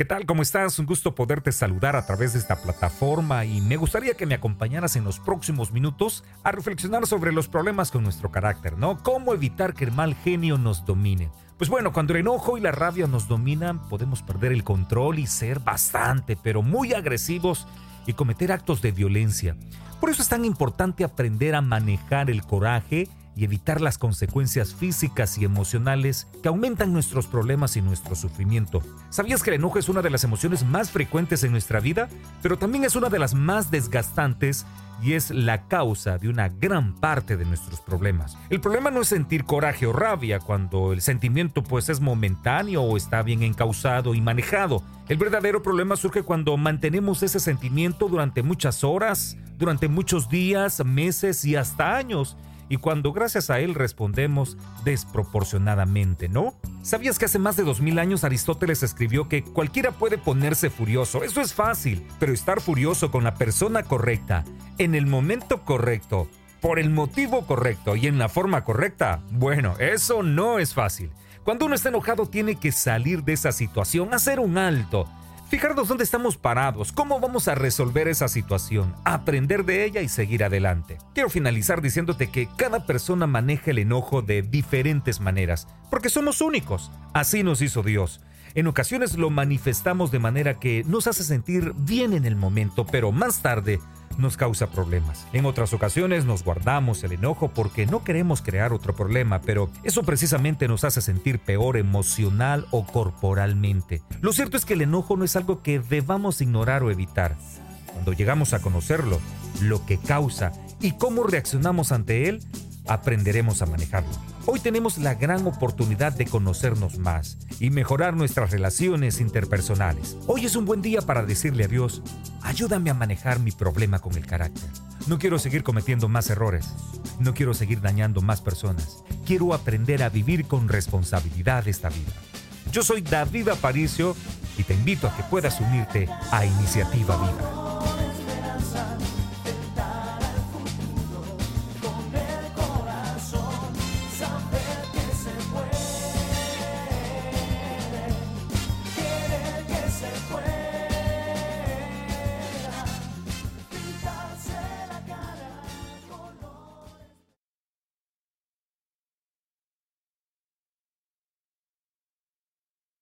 ¿Qué tal? ¿Cómo estás? Un gusto poderte saludar a través de esta plataforma y me gustaría que me acompañaras en los próximos minutos a reflexionar sobre los problemas con nuestro carácter, ¿no? ¿Cómo evitar que el mal genio nos domine? Pues bueno, cuando el enojo y la rabia nos dominan, podemos perder el control y ser bastante, pero muy agresivos y cometer actos de violencia. Por eso es tan importante aprender a manejar el coraje y evitar las consecuencias físicas y emocionales que aumentan nuestros problemas y nuestro sufrimiento. ¿Sabías que el enojo es una de las emociones más frecuentes en nuestra vida? Pero también es una de las más desgastantes y es la causa de una gran parte de nuestros problemas. El problema no es sentir coraje o rabia cuando el sentimiento pues es momentáneo o está bien encausado y manejado. El verdadero problema surge cuando mantenemos ese sentimiento durante muchas horas, durante muchos días, meses y hasta años y cuando gracias a él respondemos desproporcionadamente, ¿no? ¿Sabías que hace más de 2000 años Aristóteles escribió que cualquiera puede ponerse furioso? Eso es fácil, pero estar furioso con la persona correcta, en el momento correcto, por el motivo correcto y en la forma correcta, bueno, eso no es fácil. Cuando uno está enojado tiene que salir de esa situación, hacer un alto, fijarnos dónde estamos parados, cómo vamos a resolver esa situación, aprender de ella y seguir adelante. Quiero finalizar diciéndote que cada persona maneja el enojo de diferentes maneras, porque somos únicos. Así nos hizo Dios. En ocasiones lo manifestamos de manera que nos hace sentir bien en el momento, pero más tarde nos causa problemas. En otras ocasiones nos guardamos el enojo porque no queremos crear otro problema, pero eso precisamente nos hace sentir peor emocional o corporalmente. Lo cierto es que el enojo no es algo que debamos ignorar o evitar. Cuando llegamos a conocerlo, lo que causa y cómo reaccionamos ante él, aprenderemos a manejarlo. Hoy tenemos la gran oportunidad de conocernos más y mejorar nuestras relaciones interpersonales. Hoy es un buen día para decirle a Dios, ayúdame a manejar mi problema con el carácter. No quiero seguir cometiendo más errores. No quiero seguir dañando más personas. Quiero aprender a vivir con responsabilidad esta vida. Yo soy David Aparicio y te invito a que puedas unirte a Iniciativa Viva.